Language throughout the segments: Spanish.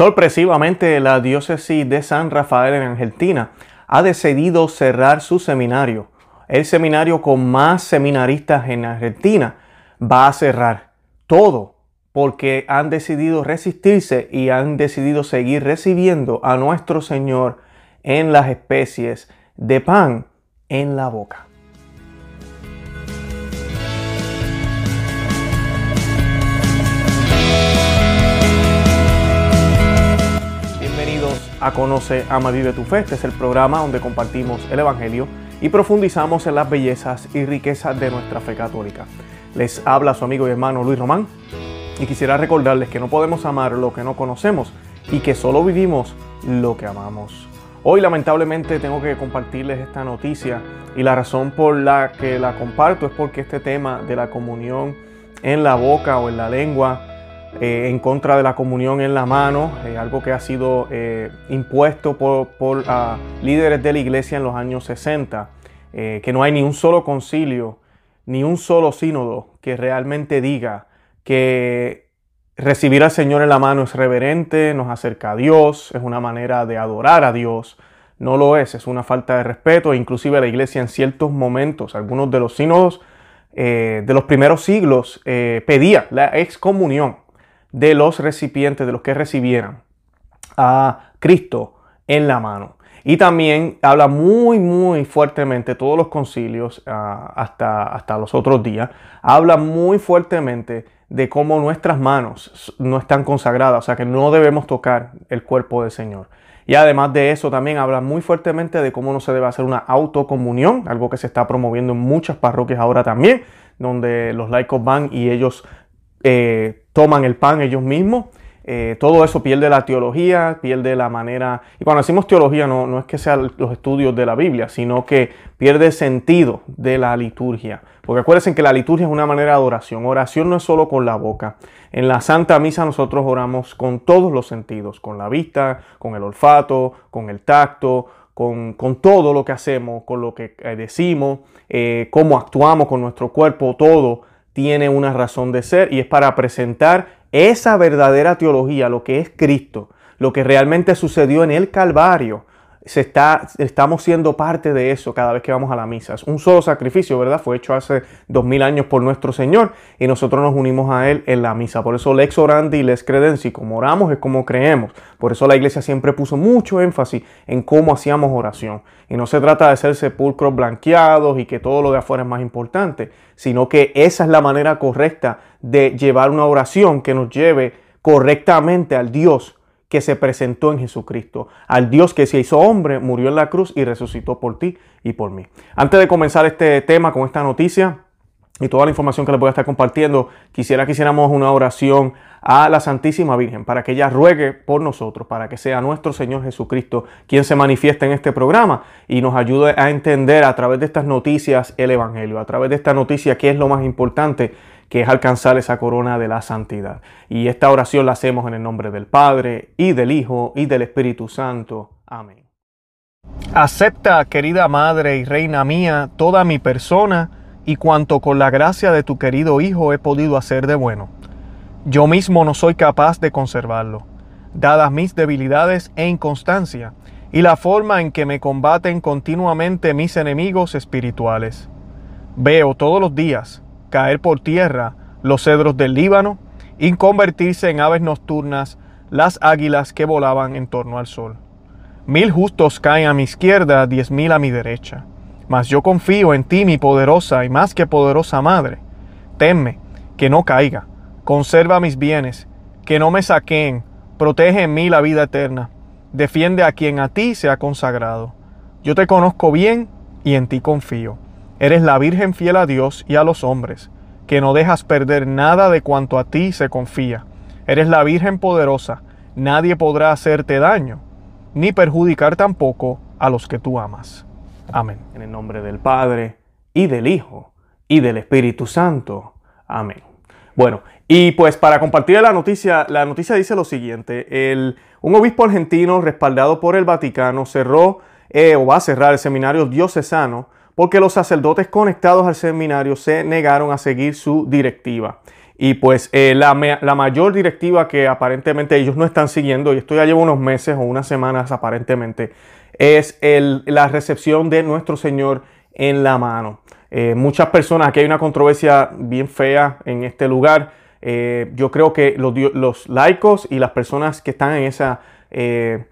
Sorpresivamente, la diócesis de San Rafael en Argentina ha decidido cerrar su seminario. El seminario con más seminaristas en Argentina va a cerrar todo porque han decidido resistirse y han decidido seguir recibiendo a nuestro Señor en las especies de pan en la boca. A Conoce, Ama, Vive tu Fe. Este es el programa donde compartimos el Evangelio y profundizamos en las bellezas y riquezas de nuestra fe católica. Les habla su amigo y hermano Luis Román y quisiera recordarles que no podemos amar lo que no conocemos y que solo vivimos lo que amamos. Hoy lamentablemente tengo que compartirles esta noticia y la razón por la que la comparto es porque este tema de la comunión en la boca o en la lengua, eh, en contra de la comunión en la mano, eh, algo que ha sido eh, impuesto por, por ah, líderes de la iglesia en los años 60, que no hay ni un solo concilio, ni un solo sínodo que realmente diga que recibir al Señor en la mano es reverente, nos acerca a Dios, es una manera de adorar a Dios. No lo es, es una falta de respeto. Inclusive la iglesia en ciertos momentos, algunos de los sínodos de los primeros siglos pedía la excomunión de los recipientes, de los que recibieran a Cristo en la mano. Y también habla muy, muy fuertemente, todos los concilios, ah, hasta, hasta los otros días, habla muy fuertemente de cómo nuestras manos no están consagradas, o sea que no debemos tocar el cuerpo del Señor. Y además de eso también habla muy fuertemente de cómo no se debe hacer una autocomunión, algo que se está promoviendo en muchas parroquias ahora también, donde los laicos van y ellos eh, toman el pan ellos mismos. Eh, todo eso pierde la teología, pierde la manera... Y cuando decimos teología no, no es que sean los estudios de la Biblia, sino que pierde el sentido de la liturgia. Porque acuérdense que la liturgia es una manera de adoración. Oración no es solo con la boca. En la Santa Misa nosotros oramos con todos los sentidos, con la vista, con el olfato, con el tacto, con, todo lo que hacemos, con lo que eh, decimos, eh, cómo actuamos con nuestro cuerpo, todo tiene una razón de ser y es para presentar esa verdadera teología, lo que es Cristo, lo que realmente sucedió en el Calvario, se está, estamos siendo parte de eso cada vez que vamos a la misa. Es un solo sacrificio, ¿verdad? Fue hecho hace dos mil años por nuestro Señor y nosotros nos unimos a Él en la misa. Por eso lex orandi y lex credenzi, como oramos es como creemos. Por eso la iglesia siempre puso mucho énfasis en cómo hacíamos oración. Y no se trata de ser sepulcros blanqueados y que todo lo de afuera es más importante, sino que esa es la manera correcta de llevar una oración que nos lleve correctamente al Dios que se presentó en Jesucristo, al Dios que se hizo hombre, murió en la cruz y resucitó por ti y por mí. Antes de comenzar este tema con esta noticia y toda la información que les voy a estar compartiendo, quisiera que hiciéramos una oración a la Santísima Virgen para que ella ruegue por nosotros, para que sea nuestro Señor Jesucristo quien se manifieste en este programa y nos ayude a entender a través de estas noticias el Evangelio, a través de esta noticia qué es lo más importante que es alcanzar esa corona de la santidad. Y esta oración la hacemos en el nombre del Padre, y del Hijo, y del Espíritu Santo. Amén. Acepta, querida Madre y Reina mía, toda mi persona y cuanto con la gracia de tu querido Hijo he podido hacer de bueno. Yo mismo no soy capaz de conservarlo, dadas mis debilidades e inconstancia, y la forma en que me combaten continuamente mis enemigos espirituales. Veo todos los días caer por tierra los cedros del Líbano y convertirse en aves nocturnas las águilas que volaban en torno al sol. Mil justos caen a mi izquierda, diez mil a mi derecha. Mas yo confío en ti, mi poderosa y más que poderosa madre. Tenme, que no caiga. Conserva mis bienes, que no me saqueen. Protege en mí la vida eterna. Defiende a quien a ti se ha consagrado. Yo te conozco bien y en ti confío. Eres la Virgen fiel a Dios y a los hombres, que no dejas perder nada de cuanto a ti se confía. Eres la Virgen poderosa, nadie podrá hacerte daño, ni perjudicar tampoco a los que tú amas. Amén. En el nombre del Padre, y del Hijo, y del Espíritu Santo. Amén. Bueno, y pues para compartir la noticia, la noticia dice lo siguiente, el, un obispo argentino respaldado por el Vaticano cerró eh, o va a cerrar el seminario diocesano porque los sacerdotes conectados al seminario se negaron a seguir su directiva. Y pues eh, la, mayor directiva que aparentemente ellos no están siguiendo, y esto ya lleva unos meses o unas semanas aparentemente, es la recepción de nuestro Señor en la mano. Eh, muchas personas, aquí hay una controversia bien fea en este lugar. Eh, yo creo que los, laicos y las personas que están en, esa, en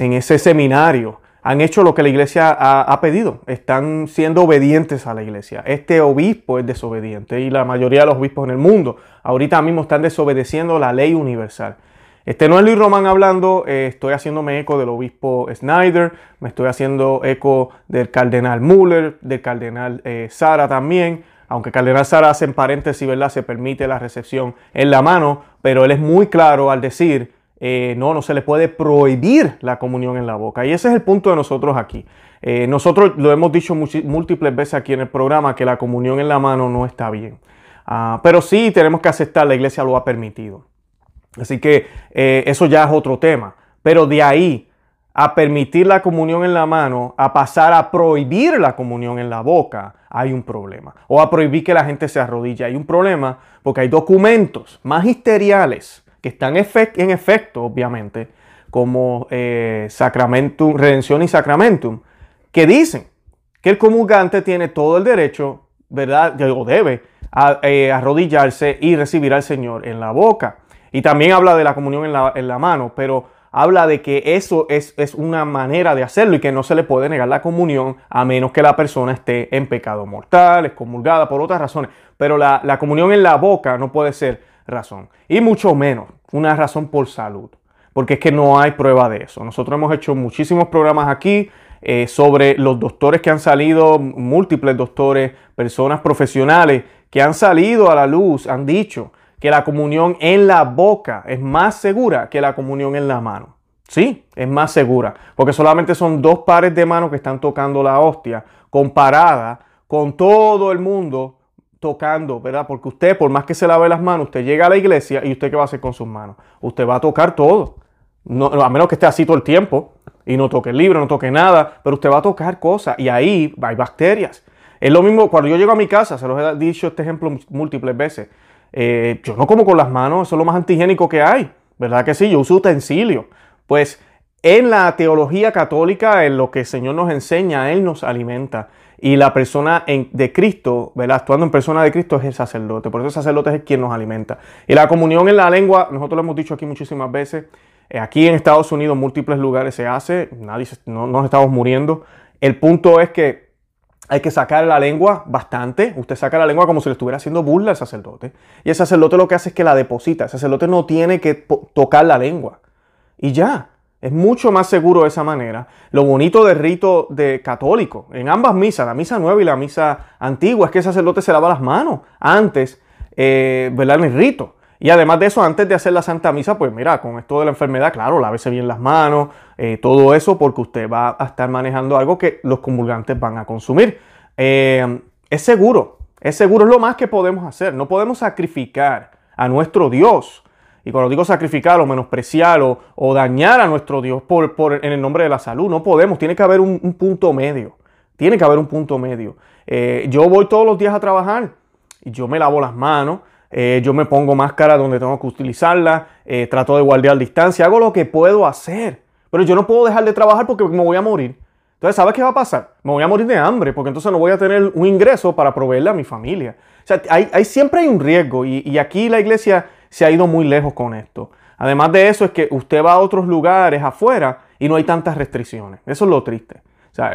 ese seminario han hecho lo que la iglesia ha, pedido, están siendo obedientes a la iglesia. Este obispo es desobediente y la mayoría de los obispos en el mundo ahorita mismo están desobedeciendo la ley universal. Este no es Luis Román hablando, eh, estoy haciéndome eco del obispo Snyder, me estoy haciendo eco del cardenal Muller, del cardenal eh, Sara también, aunque cardenal Sara hace en paréntesis, ¿verdad? Se permite la recepción en la mano, pero él es muy claro al decir eh, no, no se le puede prohibir la comunión en la boca. Y ese es el punto de nosotros aquí. Eh, nosotros lo hemos dicho múltiples veces aquí en el programa que la comunión en la mano no está bien. Ah, pero sí tenemos que aceptar, la iglesia lo ha permitido. Así que eh, eso ya es otro tema. Pero de ahí a permitir la comunión en la mano, a pasar a prohibir la comunión en la boca, hay un problema. O a prohibir que la gente se arrodille, hay un problema porque hay documentos magisteriales que están en efecto, obviamente, como eh, Sacramentum, Redención y Sacramentum, que dicen que el comulgante tiene todo el derecho, ¿verdad? O debe eh, arrodillarse y recibir al Señor en la boca. Y también habla de la comunión en la, en la mano, pero habla de que eso es, es, una manera de hacerlo y que no se le puede negar la comunión a menos que la persona esté en pecado mortal, excomulgada por otras razones. Pero la, la comunión en la boca no puede ser razón. Y mucho menos una razón por salud. Porque es que no hay prueba de eso. Nosotros hemos hecho muchísimos programas aquí eh, sobre los doctores que han salido, múltiples doctores, personas profesionales que han salido a la luz, han dicho que la comunión en la boca es más segura que la comunión en la mano. Sí, es más segura, porque solamente son dos pares de manos que están tocando la hostia, comparada con todo el mundo tocando, ¿verdad? Porque usted, por más que se lave las manos, usted llega a la iglesia y usted qué va a hacer con sus manos. Usted va a tocar todo. No, a menos que esté así todo el tiempo y no toque el libro, no toque nada, pero usted va a tocar cosas y ahí hay bacterias. Es lo mismo cuando yo llego a mi casa, se los he dicho este ejemplo múltiples veces. Eh, yo no como con las manos, eso es lo más antihigiénico que hay, ¿verdad que sí? Yo uso utensilio. Pues en la teología católica, en lo que el Señor nos enseña, Él nos alimenta. Y la persona de Cristo, ¿verdad? Actuando en persona de Cristo es el sacerdote. Por eso el sacerdote es quien nos alimenta. Y la comunión en la lengua, nosotros lo hemos dicho aquí muchísimas veces. Eh, aquí en Estados Unidos, en múltiples lugares se hace. Nadie no, nos estamos muriendo. El punto es que hay que sacar la lengua bastante. Usted saca la lengua como si le estuviera haciendo burla al sacerdote. Y el sacerdote lo que hace es que la deposita. El sacerdote no tiene que tocar la lengua. Y ya. Es mucho más seguro de esa manera. Lo bonito del rito de católico, en ambas misas, la misa nueva y la misa antigua, es que el sacerdote se lava las manos antes, eh, ¿verdad? En el rito. Y además de eso, antes de hacer la Santa Misa, pues mira, con esto de la enfermedad, claro, lávese bien las manos, eh, todo eso, porque usted va a estar manejando algo que los comulgantes van a consumir. Eh, es seguro, es seguro, es lo más que podemos hacer. No podemos sacrificar a nuestro Dios y cuando digo sacrificar o menospreciar o, dañar a nuestro Dios por, en el nombre de la salud, no podemos, tiene que haber un, punto medio. Tiene que haber un punto medio. Eh, yo voy todos los días a trabajar y yo me lavo las manos, eh, yo me pongo máscara donde tengo que utilizarla, eh, trato de guardar distancia, hago lo que puedo hacer. Pero yo no puedo dejar de trabajar porque me voy a morir. Entonces, ¿sabes qué va a pasar? Me voy a morir de hambre porque entonces no voy a tener un ingreso para proveerle a mi familia. O sea, hay, siempre hay un riesgo y aquí la iglesia se ha ido muy lejos con esto. Además de eso es que usted va a otros lugares afuera y no hay tantas restricciones. Eso es lo triste.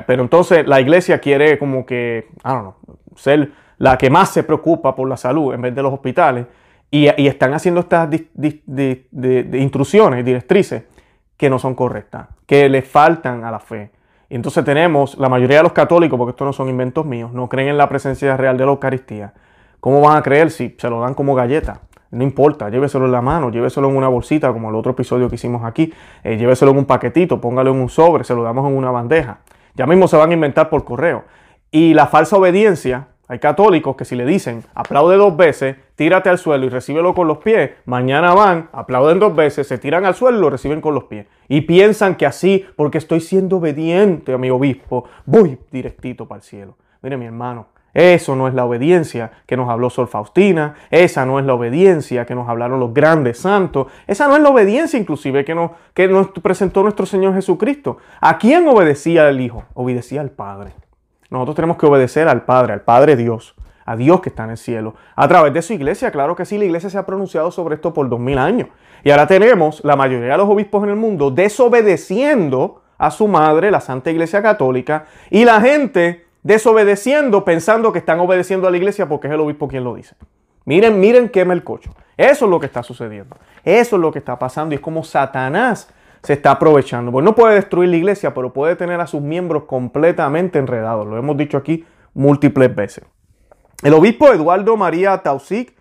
pero entonces la iglesia quiere como que, I don't know, ser la que más se preocupa por la salud en vez de los hospitales y, están haciendo estas instrucciones, directrices que no son correctas, que le faltan a la fe. Y entonces tenemos, la mayoría de los católicos, porque estos no son inventos míos, no creen en la presencia real de la Eucaristía. ¿Cómo van a creer si se lo dan como galleta? No importa, lléveselo en la mano, lléveselo en una bolsita, como el otro episodio que hicimos aquí. Eh, lléveselo en un paquetito, póngalo en un sobre, se lo damos en una bandeja. Ya mismo se van a inventar por correo. Y la falsa obediencia, hay católicos que si le dicen aplaude dos veces, tírate al suelo y recíbelo con los pies, mañana van, aplauden dos veces, se tiran al suelo y lo reciben con los pies. Y piensan que así, porque estoy siendo obediente a mi obispo, voy directito para el cielo. Mire mi hermano, Eso no es la obediencia que nos habló Sor Faustina, esa no es la obediencia que nos hablaron los grandes santos, esa no es la obediencia inclusive que nos, que nos presentó nuestro Señor Jesucristo. ¿A quién obedecía el Hijo? Obedecía al Padre. Nosotros tenemos que obedecer al Padre, al Padre Dios, a Dios que está en el cielo, a través de su iglesia. Claro que sí, la iglesia se ha pronunciado sobre esto por dos mil años. Y ahora tenemos la mayoría de los obispos en el mundo desobedeciendo a su madre, la Santa Iglesia Católica, y la gente desobedeciendo pensando que están obedeciendo a la iglesia porque es el obispo quien lo dice. Miren, miren, quema el cocho. Eso es lo que está sucediendo. Eso es lo que está pasando y es como Satanás se está aprovechando. Pues no puede destruir la iglesia, pero puede tener a sus miembros completamente enredados. Lo hemos dicho aquí múltiples veces. El obispo Eduardo María Tausig,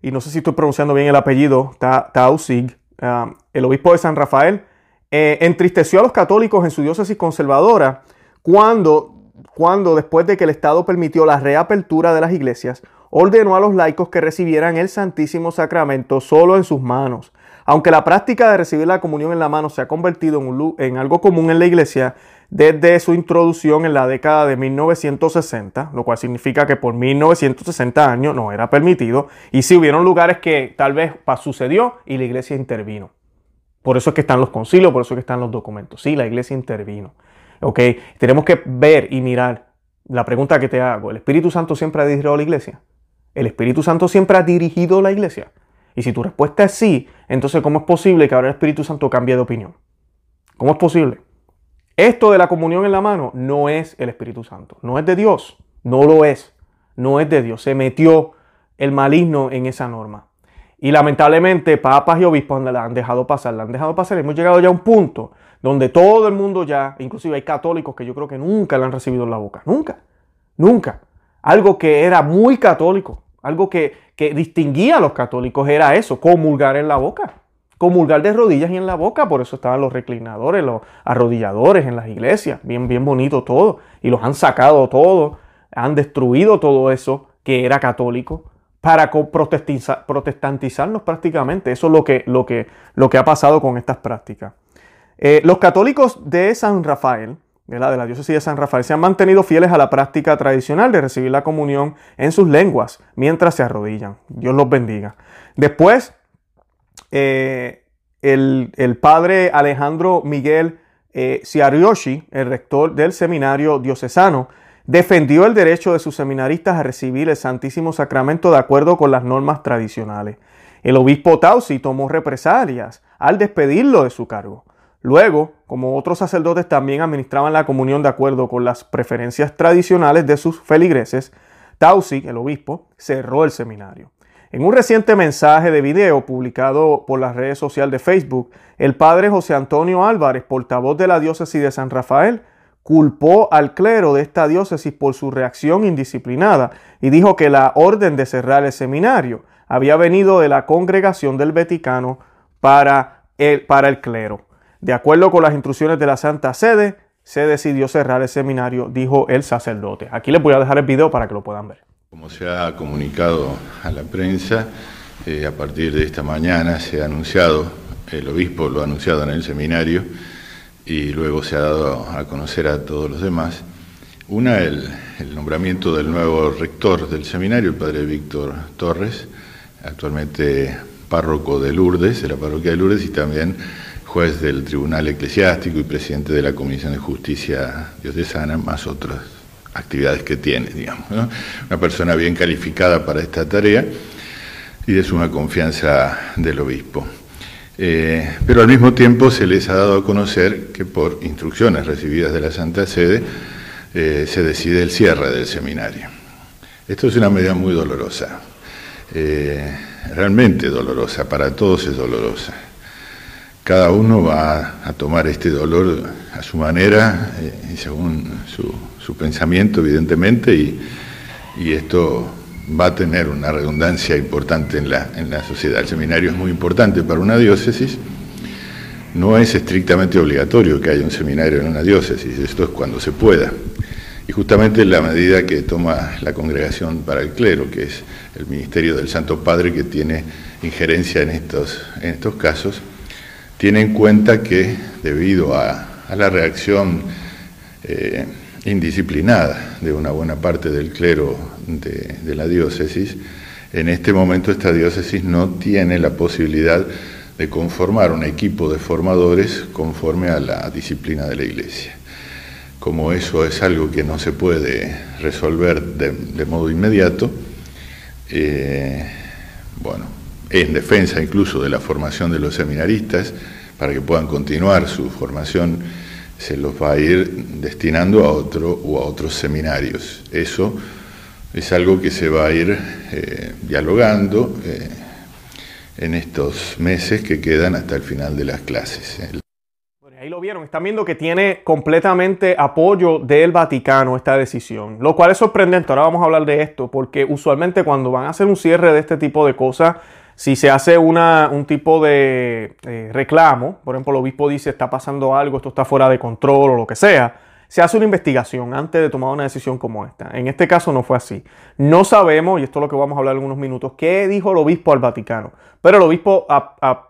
y no sé si estoy pronunciando bien el apellido, Tausig, ah, el obispo de San Rafael, eh, entristeció a los católicos en su diócesis conservadora cuando, cuando, después de que el Estado permitió la reapertura de las iglesias, ordenó a los laicos que recibieran el Santísimo Sacramento solo en sus manos. Aunque la práctica de recibir la comunión en la mano se ha convertido en, en algo común en la iglesia desde su introducción en la década de 1960, lo cual significa que por 1960 años no era permitido, y si hubieron lugares que tal vez sucedió y la iglesia intervino. Por eso es que están los concilios, por eso es que están los documentos. Sí, la iglesia intervino. ¿Ok? Tenemos que ver y mirar. La pregunta que te hago, ¿el Espíritu Santo siempre ha dirigido a la iglesia? ¿El Espíritu Santo siempre ha dirigido la iglesia? Y si tu respuesta es sí, entonces ¿cómo es posible que ahora el Espíritu Santo cambie de opinión? ¿Cómo es posible? Esto de la comunión en la mano no es el Espíritu Santo, no es de Dios, no lo es, no es de Dios. Se metió el maligno en esa norma. Y lamentablemente papas y obispos la han dejado pasar, la han dejado pasar. Hemos llegado ya a un punto donde todo el mundo ya, inclusive hay católicos que yo creo que nunca la han recibido en la boca. Nunca, nunca. Algo que era muy católico, algo que, que distinguía a los católicos era eso, comulgar en la boca. Comulgar de rodillas y en la boca, por eso estaban los reclinadores, los arrodilladores en las iglesias, bien, bien bonito todo. Y los han sacado todo, han destruido todo eso que era católico para protestantizarnos prácticamente. Eso es lo que, lo que, ha pasado con estas prácticas. Eh, los católicos de San Rafael, de la diócesis de San Rafael, se han mantenido fieles a la práctica tradicional de recibir la comunión en sus lenguas mientras se arrodillan. Dios los bendiga. Después, eh, el, padre Alejandro Miguel eh, el rector del seminario diocesano, defendió el derecho de sus seminaristas a recibir el Santísimo Sacramento de acuerdo con las normas tradicionales. El obispo Tausi tomó represalias al despedirlo de su cargo. Luego, como otros sacerdotes también administraban la comunión de acuerdo con las preferencias tradicionales de sus feligreses, Tausi, el obispo, cerró el seminario. En un reciente mensaje de video publicado por las redes sociales de Facebook, el padre José Antonio Álvarez, portavoz de la diócesis de San Rafael, culpó al clero de esta diócesis por su reacción indisciplinada y dijo que la orden de cerrar el seminario había venido de la congregación del Vaticano para el, para el clero. De acuerdo con las instrucciones de la Santa Sede, se decidió cerrar el seminario, dijo el sacerdote. Aquí les voy a dejar el video para que lo puedan ver. Como se ha comunicado a la prensa, eh, a partir de esta mañana se ha anunciado, el obispo lo ha anunciado en el seminario, y luego se ha dado a conocer a todos los demás. Una, el, nombramiento del nuevo rector del seminario, el padre Víctor Torres, actualmente párroco de Lourdes, de la parroquia de Lourdes, y también juez del Tribunal Eclesiástico y presidente de la Comisión de Justicia Diocesana, más otras actividades que tiene, digamos. Una persona bien calificada para esta tarea y de suma confianza del obispo. Eh, pero al mismo tiempo se les ha dado a conocer que por instrucciones recibidas de la Santa Sede eh, se decide el cierre del seminario. Esto es una medida muy dolorosa, eh, realmente dolorosa, para todos es dolorosa. Cada uno va a tomar este dolor a su manera y según su, pensamiento, evidentemente, y, y esto va a tener una redundancia importante en la, en la sociedad. El seminario es muy importante para una diócesis. No es estrictamente obligatorio que haya un seminario en una diócesis, esto es cuando se pueda. Y justamente la medida que toma la Congregación para el Clero, que es el Ministerio del Santo Padre que tiene injerencia en estos, en estos casos, tiene en cuenta que debido a, la reacción eh, indisciplinada de una buena parte del clero de, la diócesis, en este momento esta diócesis no tiene la posibilidad de conformar un equipo de formadores conforme a la disciplina de la Iglesia. Como eso es algo que no se puede resolver de, modo inmediato, eh, bueno, en defensa incluso de la formación de los seminaristas, para que puedan continuar su formación, se los va a ir destinando a otro o a otros seminarios. Eso es algo que se va a ir eh, dialogando eh, en estos meses que quedan hasta el final de las clases. ahí lo vieron, están viendo que tiene completamente apoyo del Vaticano esta decisión, lo cual es sorprendente. Ahora vamos a hablar de esto, porque usualmente cuando van a hacer un cierre de este tipo de cosas, si se hace una, un tipo de eh, reclamo, por ejemplo, el obispo dice está pasando algo, esto está fuera de control o lo que sea, se hace una investigación antes de tomar una decisión como esta. En este caso no fue así. No sabemos, y esto es lo que vamos a hablar en unos minutos, qué dijo el obispo al Vaticano. Pero el obispo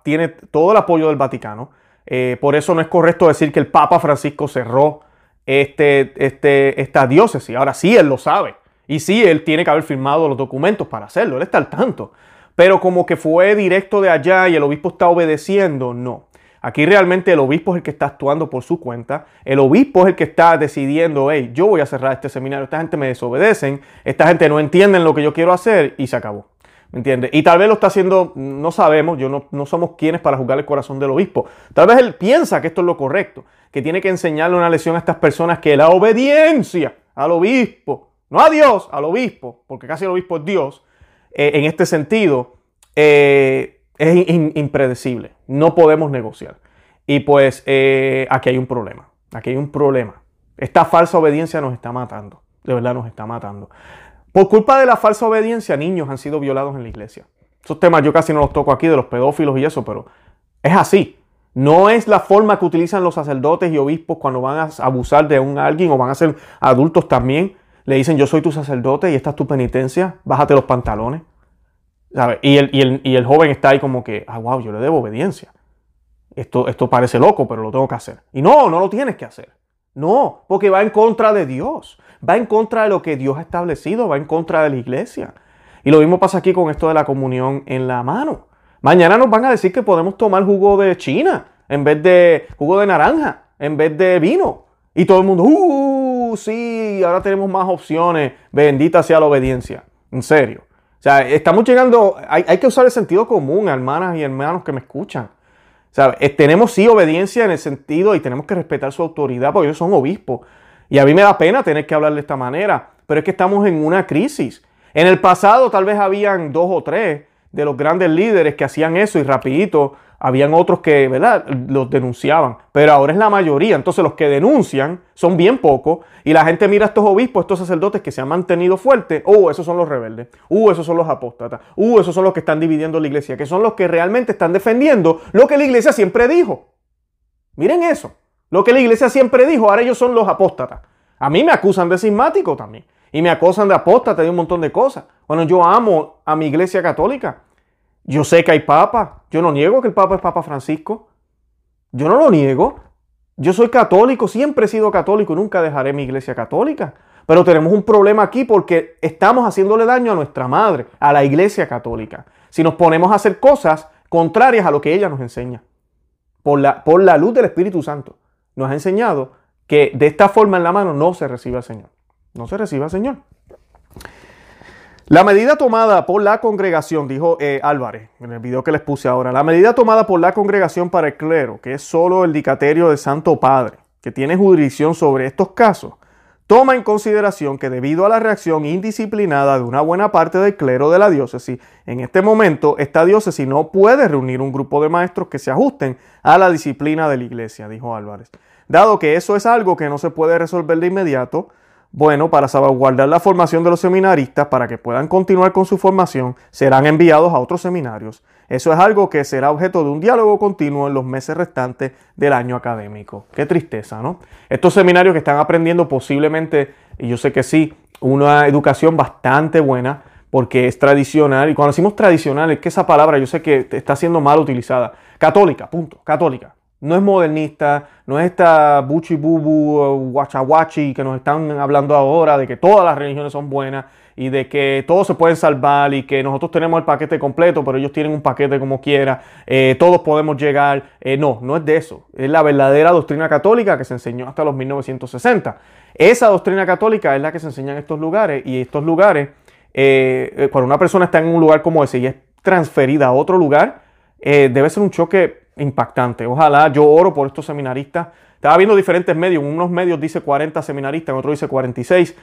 tiene todo el apoyo del Vaticano. Eh, por eso no es correcto decir que el Papa Francisco cerró este, este, esta diócesis. Ahora sí, él lo sabe. Y sí, él tiene que haber firmado los documentos para hacerlo. Él está al tanto. Pero como que fue directo de allá y el obispo está obedeciendo, no. Aquí realmente el obispo es el que está actuando por su cuenta. El obispo es el que está decidiendo, hey, yo voy a cerrar este seminario, esta gente me desobedecen, esta gente no entiende lo que yo quiero hacer y se acabó. ¿Me entiendes? Y tal vez lo está haciendo, no sabemos, yo no, no somos quienes para juzgar el corazón del obispo. Tal vez él piensa que esto es lo correcto, que tiene que enseñarle una lección a estas personas que la obediencia al obispo, no a Dios, al obispo, porque casi el obispo es Dios, eh, en este sentido, eh, es impredecible. No podemos negociar. Y pues eh, aquí hay un problema. Aquí hay un problema. Esta falsa obediencia nos está matando. De verdad nos está matando. Por culpa de la falsa obediencia, niños han sido violados en la iglesia. Esos temas yo casi no los toco aquí de los pedófilos y eso, pero es así. No es la forma que utilizan los sacerdotes y obispos cuando van a abusar de un alguien o van a ser adultos también. Le dicen, yo soy tu sacerdote y esta es tu penitencia, bájate los pantalones. Y, el, joven está ahí como que, ah, wow, yo le debo obediencia. Esto, esto parece loco, pero lo tengo que hacer. Y no, no lo tienes que hacer. No, porque va en contra de Dios. Va en contra de lo que Dios ha establecido, va en contra de la iglesia. Y lo mismo pasa aquí con esto de la comunión en la mano. Mañana nos van a decir que podemos tomar jugo de China en vez de jugo de naranja, en vez de vino. Y todo el mundo, uh, sí, ahora tenemos más opciones. Bendita sea la obediencia. En serio. O sea, estamos llegando, hay, que usar el sentido común, hermanas y hermanos que me escuchan. O sea, tenemos sí obediencia en el sentido y tenemos que respetar su autoridad porque ellos son obispos. Y a mí me da pena tener que hablar de esta manera, pero es que estamos en una crisis. En el pasado tal vez habían dos o tres de los grandes líderes que hacían eso y rapidito habían otros que, ¿verdad?, los denunciaban, pero ahora es la mayoría. Entonces los que denuncian son bien pocos y la gente mira a estos obispos, estos sacerdotes que se han mantenido fuertes. Oh, esos son los rebeldes. Uh, esos son los apóstatas. Uh, esos son los que están dividiendo la iglesia, que son los que realmente están defendiendo lo que la iglesia siempre dijo. Miren eso. Lo que la iglesia siempre dijo, ahora ellos son los apóstatas. A mí me acusan de cismático también. Y me acusan de apóstata y un montón de cosas. Bueno, yo amo a mi iglesia católica. Yo sé que hay papa. Yo no niego que el papa es Papa Francisco. Yo no lo niego. Yo soy católico, siempre he sido católico y nunca dejaré mi iglesia católica. Pero tenemos un problema aquí porque estamos haciéndole daño a nuestra madre, a la iglesia católica. Si nos ponemos a hacer cosas contrarias a lo que ella nos enseña. Por la, por la luz del Espíritu Santo. Nos ha enseñado que de esta forma en la mano no se recibe al Señor. No se recibe al Señor. La medida tomada por la congregación, dijo eh, Álvarez en el video que les puse ahora, la medida tomada por la congregación para el clero, que es solo el dicaterio del Santo Padre, que tiene jurisdicción sobre estos casos, toma en consideración que debido a la reacción indisciplinada de una buena parte del clero de la diócesis, en este momento esta diócesis no puede reunir un grupo de maestros que se ajusten a la disciplina de la iglesia, dijo Álvarez. Dado que eso es algo que no se puede resolver de inmediato, bueno, para salvaguardar la formación de los seminaristas, para que puedan continuar con su formación, serán enviados a otros seminarios. Eso es algo que será objeto de un diálogo continuo en los meses restantes del año académico. Qué tristeza, ¿no? Estos seminarios que están aprendiendo posiblemente, y yo sé que sí, una educación bastante buena, porque es tradicional, y cuando decimos tradicional, es que esa palabra yo sé que está siendo mal utilizada. Católica, punto, católica. No es modernista, no es esta buchi bubu, guachaguachi que nos están hablando ahora de que todas las religiones son buenas y de que todos se pueden salvar y que nosotros tenemos el paquete completo, pero ellos tienen un paquete como quiera, eh, todos podemos llegar. Eh, no, no es de eso. Es la verdadera doctrina católica que se enseñó hasta los 1960. Esa doctrina católica es la que se enseña en estos lugares y estos lugares, eh, cuando una persona está en un lugar como ese y es transferida a otro lugar, debe ser un choque impactante. Ojalá yo oro por estos seminaristas. Estaba viendo diferentes medios. Unos medios dice 40 seminaristas, en otros dice 46,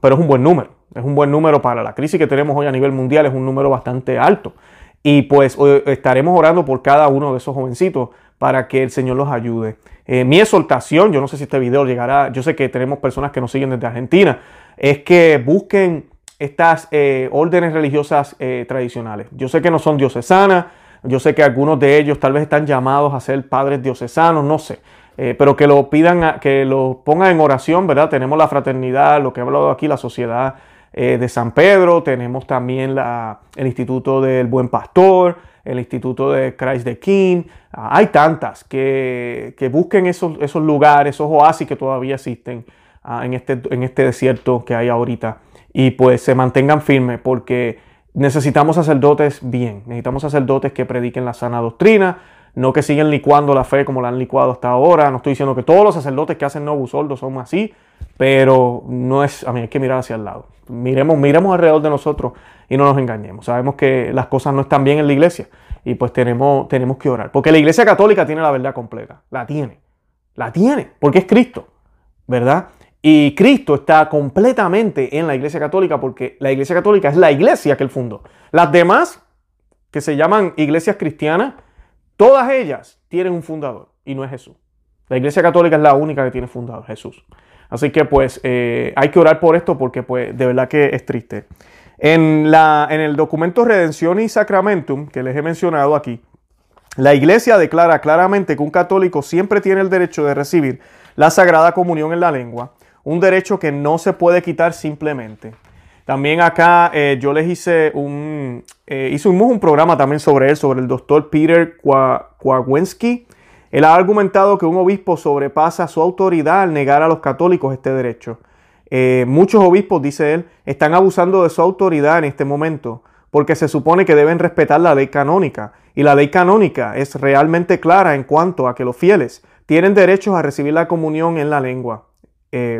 pero es un buen número. Es un buen número para la crisis que tenemos hoy a nivel mundial, es un número bastante alto. Y pues estaremos orando por cada uno de esos jovencitos para que el Señor los ayude. Eh, mi exhortación, yo no sé si este video llegará, yo sé que tenemos personas que nos siguen desde Argentina, es que busquen estas eh, órdenes religiosas eh, tradicionales. Yo sé que no son diocesanas, yo sé que algunos de ellos tal vez están llamados a ser padres diocesanos, no sé. Eh, pero que lo pidan, que lo pongan en oración, ¿verdad? Tenemos la fraternidad, lo que he hablado aquí, la sociedad eh, de San Pedro, tenemos también el Instituto del Buen Pastor, el Instituto de Christ the King. Ah, hay tantas que, que busquen esos, esos, lugares, esos oasis que todavía existen ah, en, este, en este desierto que hay ahorita y pues se mantengan firmes porque necesitamos sacerdotes bien, necesitamos sacerdotes que prediquen la sana doctrina, no que siguen licuando la fe como la han licuado hasta ahora. No estoy diciendo que todos los sacerdotes que hacen Novus Ordo son así, pero no es, a mí hay que mirar hacia el lado. Miremos, miremos alrededor de nosotros y no nos engañemos. Sabemos que las cosas no están bien en la iglesia y pues tenemos, tenemos que orar. Porque la iglesia católica tiene la verdad completa, la tiene, la tiene, porque es Cristo, ¿verdad? Y Cristo está completamente en la iglesia católica porque la iglesia católica es la iglesia que él fundó. Las demás, que se llaman iglesias cristianas, Todas ellas tienen un fundador y no es Jesús. La Iglesia Católica es la única que tiene fundador, Jesús. Así que pues eh, hay que orar por esto porque pues de verdad que es triste. En, la, en el documento Redención y Sacramentum que les he mencionado aquí, la Iglesia declara claramente que un católico siempre tiene el derecho de recibir la Sagrada Comunión en la lengua, un derecho que no se puede quitar simplemente. También acá eh, yo les hice un, eh, hicimos un programa también sobre él, sobre el doctor Peter Kwagwensky. Él ha argumentado que un obispo sobrepasa su autoridad al negar a los católicos este derecho. Eh, muchos obispos, dice él, están abusando de su autoridad en este momento porque se supone que deben respetar la ley canónica. Y la ley canónica es realmente clara en cuanto a que los fieles tienen derechos a recibir la comunión en la lengua.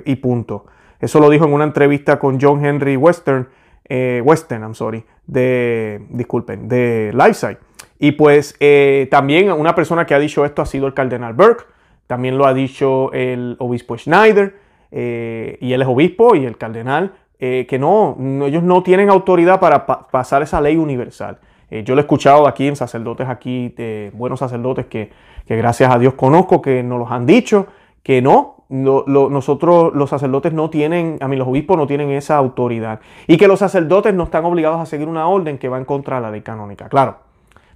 Y punto. Eso lo dijo en una entrevista con John Henry Western, eh, Western, I'm sorry, de, disculpen, de Lifeside. Y pues eh, también una persona que ha dicho esto ha sido el cardenal Burke, también lo ha dicho el obispo Schneider, eh, y él es obispo y el cardenal, que no, ellos no tienen autoridad para pasar esa ley universal. yo lo he escuchado aquí en sacerdotes, aquí, buenos sacerdotes que, que gracias a Dios conozco, que nos los han dicho, que no, nosotros los sacerdotes no tienen, a mí los obispos no tienen esa autoridad y que los sacerdotes no están obligados a seguir una orden que va en contra de la ley canónica. Claro,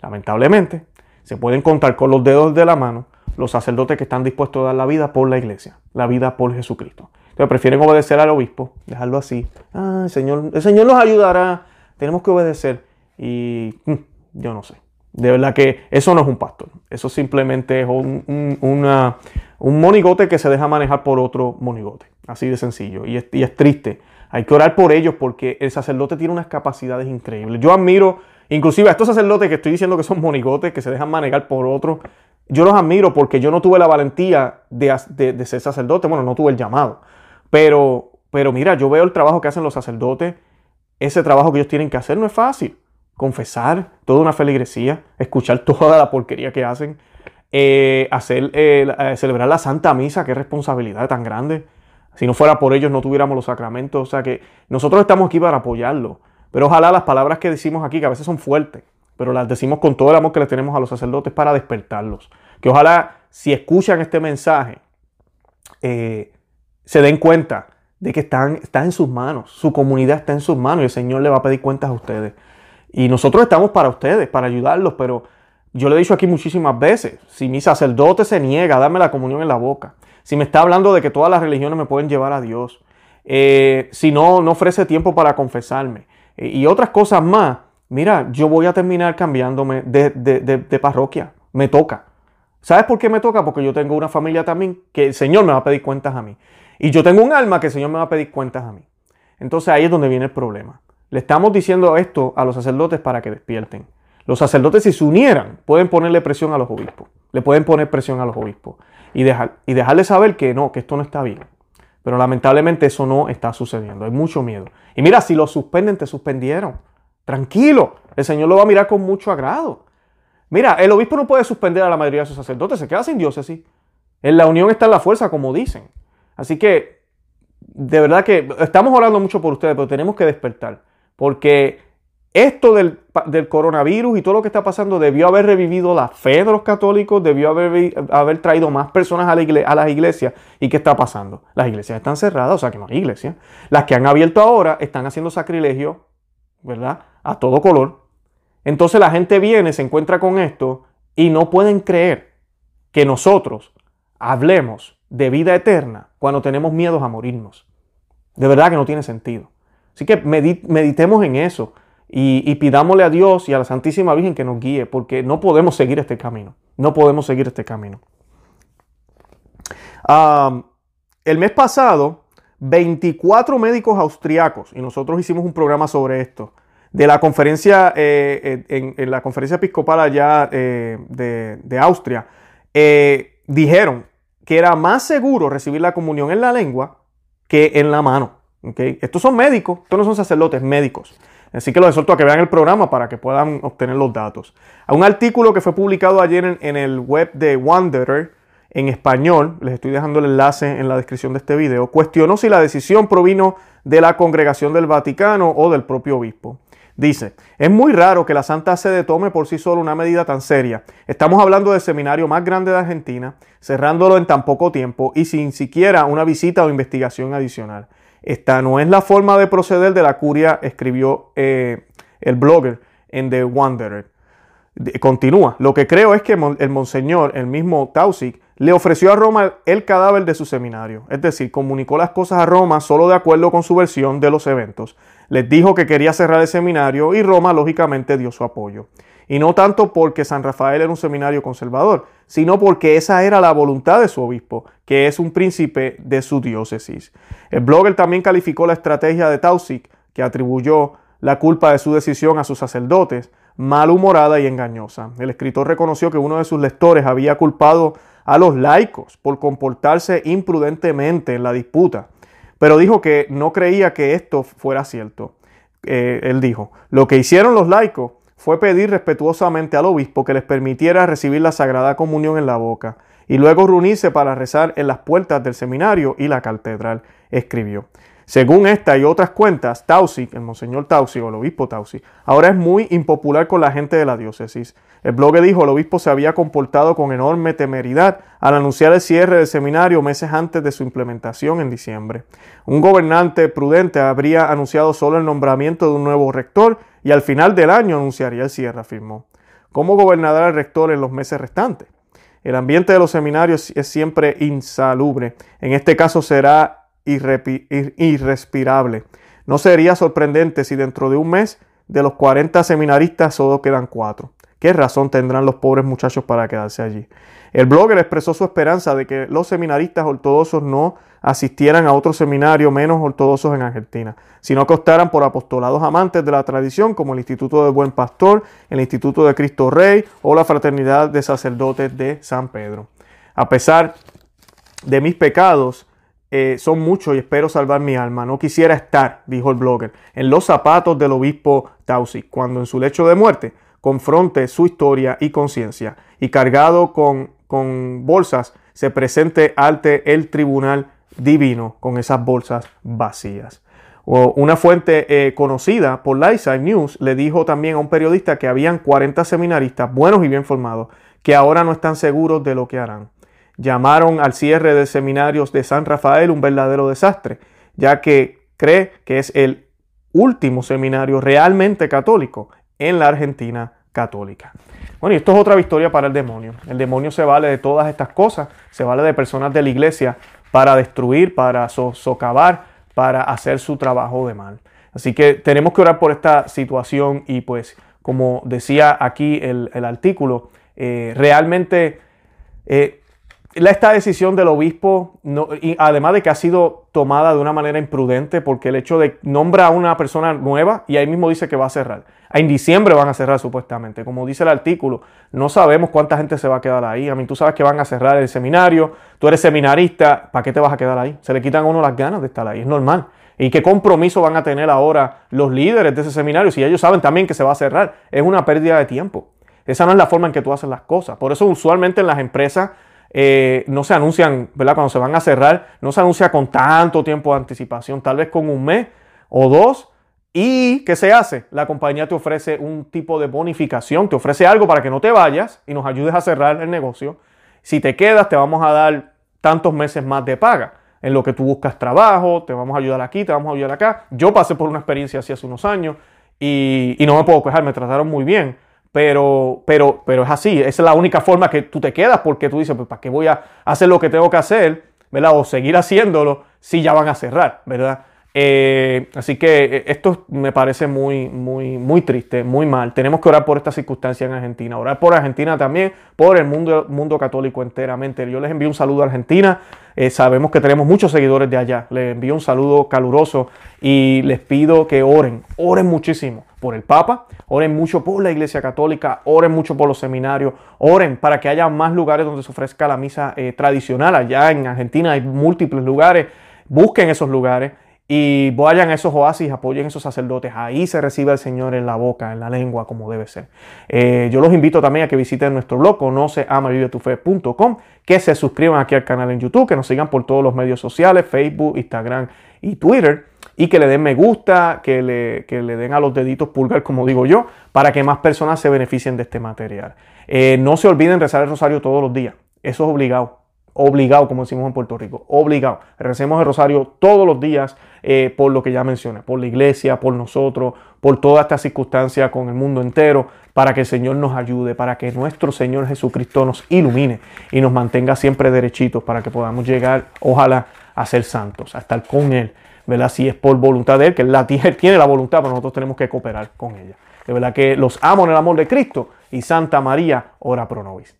lamentablemente se pueden contar con los dedos de la mano los sacerdotes que están dispuestos a dar la vida por la iglesia, la vida por Jesucristo. Entonces prefieren obedecer al obispo, dejarlo así. Ah, el Señor, el Señor nos ayudará, tenemos que obedecer. Y mm, yo no sé. De verdad que eso no es un pastor. Eso simplemente es un, un monigote que se deja manejar por otro monigote. Así de sencillo. Y es, triste. Hay que orar por ellos porque el sacerdote tiene unas capacidades increíbles. Yo admiro, inclusive a estos sacerdotes que estoy diciendo que son monigotes, que se dejan manejar por otro. Yo los admiro porque yo no tuve la valentía de, de, ser sacerdote. Bueno, no tuve el llamado. Pero, pero mira, yo veo el trabajo que hacen los sacerdotes. Ese trabajo que ellos tienen que hacer no es fácil confesar toda una feligresía, escuchar toda la porquería que hacen, eh, hacer, eh, celebrar la Santa Misa, qué responsabilidad tan grande. Si no fuera por ellos no tuviéramos los sacramentos. O sea que nosotros estamos aquí para apoyarlo. Pero ojalá las palabras que decimos aquí, que a veces son fuertes, pero las decimos con todo el amor que le tenemos a los sacerdotes para despertarlos. Que ojalá si escuchan este mensaje, eh, se den cuenta de que están, está en sus manos, su comunidad está en sus manos y el Señor le va a pedir cuentas a ustedes. Y nosotros estamos para ustedes, para ayudarlos, pero yo le he dicho aquí muchísimas veces, si mi sacerdote se niega a darme la comunión en la boca, si me está hablando de que todas las religiones me pueden llevar a Dios, eh, si no, no ofrece tiempo para confesarme eh, y otras cosas más, mira, yo voy a terminar cambiándome de, de, parroquia, me toca. ¿Sabes por qué me toca? Porque yo tengo una familia también que el Señor me va a pedir cuentas a mí. Y yo tengo un alma que el Señor me va a pedir cuentas a mí. Entonces ahí es donde viene el problema. Le estamos diciendo esto a los sacerdotes para que despierten. Los sacerdotes si se unieran pueden ponerle presión a los obispos. Le pueden poner presión a los obispos. Y, dejar, y dejarles saber que no, que esto no está bien. Pero lamentablemente eso no está sucediendo. Hay mucho miedo. Y mira, si lo suspenden, te suspendieron. Tranquilo. El Señor lo va a mirar con mucho agrado. Mira, el obispo no puede suspender a la mayoría de sus sacerdotes. Se queda sin diócesis. En la unión está en la fuerza, como dicen. Así que, de verdad que estamos orando mucho por ustedes, pero tenemos que despertar. Porque esto del, coronavirus y todo lo que está pasando debió haber revivido la fe de los católicos, debió haber, haber traído más personas a, la a, las iglesias. ¿Y qué está pasando? Las iglesias están cerradas, o sea que no hay iglesia. Las que han abierto ahora están haciendo sacrilegio, ¿verdad? A todo color. Entonces la gente viene, se encuentra con esto y no pueden creer que nosotros hablemos de vida eterna cuando tenemos miedos a morirnos. De verdad que no tiene sentido. Así que meditemos en eso y, pidámosle a Dios y a la Santísima Virgen que nos guíe, porque no podemos seguir este camino. No podemos seguir este camino. el mes pasado, 24 médicos austriacos, y nosotros hicimos un programa sobre esto, de la conferencia, eh, en, la conferencia episcopal allá eh, de, Austria, eh, dijeron que era más seguro recibir la comunión en la lengua que en la mano. Estos son médicos, estos no son sacerdotes, médicos. Así que los exhorto a que vean el programa para que puedan obtener los datos. A un artículo que fue publicado ayer en, el web de Wanderer en español, les estoy dejando el enlace en la descripción de este video, cuestionó si la decisión provino de la congregación del Vaticano o del propio obispo. Dice, es muy raro que la Santa Sede tome por sí sola una medida tan seria. Estamos hablando del seminario más grande de Argentina, cerrándolo en tan poco tiempo y sin siquiera una visita o investigación adicional. Esta no es la forma de proceder de la curia, escribió eh, el blogger en The Wanderer. Continúa. Lo que creo es que el monseñor, el mismo Tausig, le ofreció a Roma el cadáver de su seminario. Es decir, comunicó las cosas a Roma solo de acuerdo con su versión de los eventos. Les dijo que quería cerrar el seminario y Roma lógicamente dio su apoyo. Y no tanto porque San Rafael era un seminario conservador, sino porque esa era la voluntad de su obispo, que es un príncipe de su diócesis. El blogger también calificó la estrategia de Tausig, que atribuyó la culpa de su decisión a sus sacerdotes, malhumorada y engañosa. El escritor reconoció que uno de sus lectores había culpado a los laicos por comportarse imprudentemente en la disputa, pero dijo que no creía que esto fuera cierto. Eh, él dijo, lo que hicieron los laicos fue pedir respetuosamente al obispo que les permitiera recibir la Sagrada Comunión en la boca y luego reunirse para rezar en las puertas del seminario y la catedral, escribió. Según esta y otras cuentas, Tausig, el monseñor Tausig o el obispo Tausig, ahora es muy impopular con la gente de la diócesis. El blog dijo, el obispo se había comportado con enorme temeridad al anunciar el cierre del seminario meses antes de su implementación en diciembre. Un gobernante prudente habría anunciado solo el nombramiento de un nuevo rector y al final del año anunciaría el cierre, afirmó. ¿Cómo gobernará el rector en los meses restantes? El ambiente de los seminarios es siempre insalubre. En este caso será irrespirable. No sería sorprendente si dentro de un mes de los 40 seminaristas solo quedan cuatro. ¿Qué razón tendrán los pobres muchachos para quedarse allí? El blogger expresó su esperanza de que los seminaristas ortodoxos no asistieran a otro seminario menos ortodoxos en Argentina, sino que optaran por apostolados amantes de la tradición como el Instituto del Buen Pastor, el Instituto de Cristo Rey o la Fraternidad de Sacerdotes de San Pedro. A pesar de mis pecados, eh, son muchos y espero salvar mi alma. No quisiera estar, dijo el blogger, en los zapatos del obispo Tausi, cuando en su lecho de muerte confronte su historia y conciencia y cargado con, con bolsas se presente ante el tribunal divino con esas bolsas vacías. Una fuente eh, conocida por Lightside News le dijo también a un periodista que habían 40 seminaristas buenos y bien formados que ahora no están seguros de lo que harán. Llamaron al cierre de seminarios de San Rafael un verdadero desastre, ya que cree que es el último seminario realmente católico en la Argentina católica. Bueno, y esto es otra victoria para el demonio. El demonio se vale de todas estas cosas, se vale de personas de la iglesia para destruir, para socavar, para hacer su trabajo de mal. Así que tenemos que orar por esta situación y pues como decía aquí el, artículo, eh, realmente Eh, esta decisión del obispo, y además de que ha sido tomada de una manera imprudente, porque el hecho de nombra a una persona nueva y ahí mismo dice que va a cerrar. En diciembre van a cerrar supuestamente. Como dice el artículo, no sabemos cuánta gente se va a quedar ahí. A mí tú sabes que van a cerrar el seminario, tú eres seminarista, ¿para qué te vas a quedar ahí? Se le quitan a uno las ganas de estar ahí, es normal. ¿Y qué compromiso van a tener ahora los líderes de ese seminario si ellos saben también que se va a cerrar? Es una pérdida de tiempo. Esa no es la forma en que tú haces las cosas. Por eso usualmente en las empresas eh, no se anuncian, ¿verdad? Cuando se van a cerrar, no se anuncia con tanto tiempo de anticipación, tal vez con un mes o dos. ¿Y qué se hace? La compañía te ofrece un tipo de bonificación, te ofrece algo para que no te vayas y nos ayudes a cerrar el negocio. Si te quedas, te vamos a dar tantos meses más de paga. En lo que tú buscas trabajo, te vamos a ayudar aquí, te vamos a ayudar acá. Yo pasé por una experiencia así hace unos años y, y no me puedo quejar, me trataron muy bien pero, pero, pero es así, es la única forma que tú te quedas porque tú dices, pues ¿para qué voy a hacer lo que tengo que hacer? ¿verdad? O seguir haciéndolo si ya van a cerrar, ¿verdad? Eh, así que eh, esto me parece muy, muy, muy triste, muy mal. Tenemos que orar por esta circunstancia en Argentina, orar por Argentina también, por el mundo, mundo católico enteramente. Yo les envío un saludo a Argentina. Eh, sabemos que tenemos muchos seguidores de allá. Les envío un saludo caluroso y les pido que oren, oren muchísimo por el Papa, oren mucho por la Iglesia Católica, oren mucho por los seminarios, oren para que haya más lugares donde se ofrezca la misa tradicional. Allá en Argentina hay múltiples lugares. Busquen esos lugares y vayan a esos oasis, apoyen esos sacerdotes. Ahí se recibe al Señor en la boca, en la lengua, como debe ser. Eh, yo los invito también a que visiten nuestro blog, conoceamavivetufe.com, que se suscriban aquí al canal en YouTube, que nos sigan por todos los medios sociales, Facebook, Instagram y Twitter, y que le den me gusta, que le, le den a los deditos pulgar, como digo yo, para que más personas se beneficien de este material. Eh, no se olviden rezar el rosario todos los días. Eso es obligado obligado, como decimos en Puerto Rico, obligado. Recemos el rosario todos los días eh, por lo que ya mencioné, por la iglesia, por nosotros, por toda esta circunstancia con el mundo entero, para que el Señor nos ayude, para que nuestro Señor Jesucristo nos ilumine y nos mantenga siempre derechitos para que podamos llegar, ojalá, a ser santos, a estar con Él, ¿verdad? Si es por voluntad de Él, que la tiene, tiene la voluntad, pero nosotros tenemos que cooperar con ella. De verdad que los amo en el amor de Cristo y Santa María, ora pro nobis.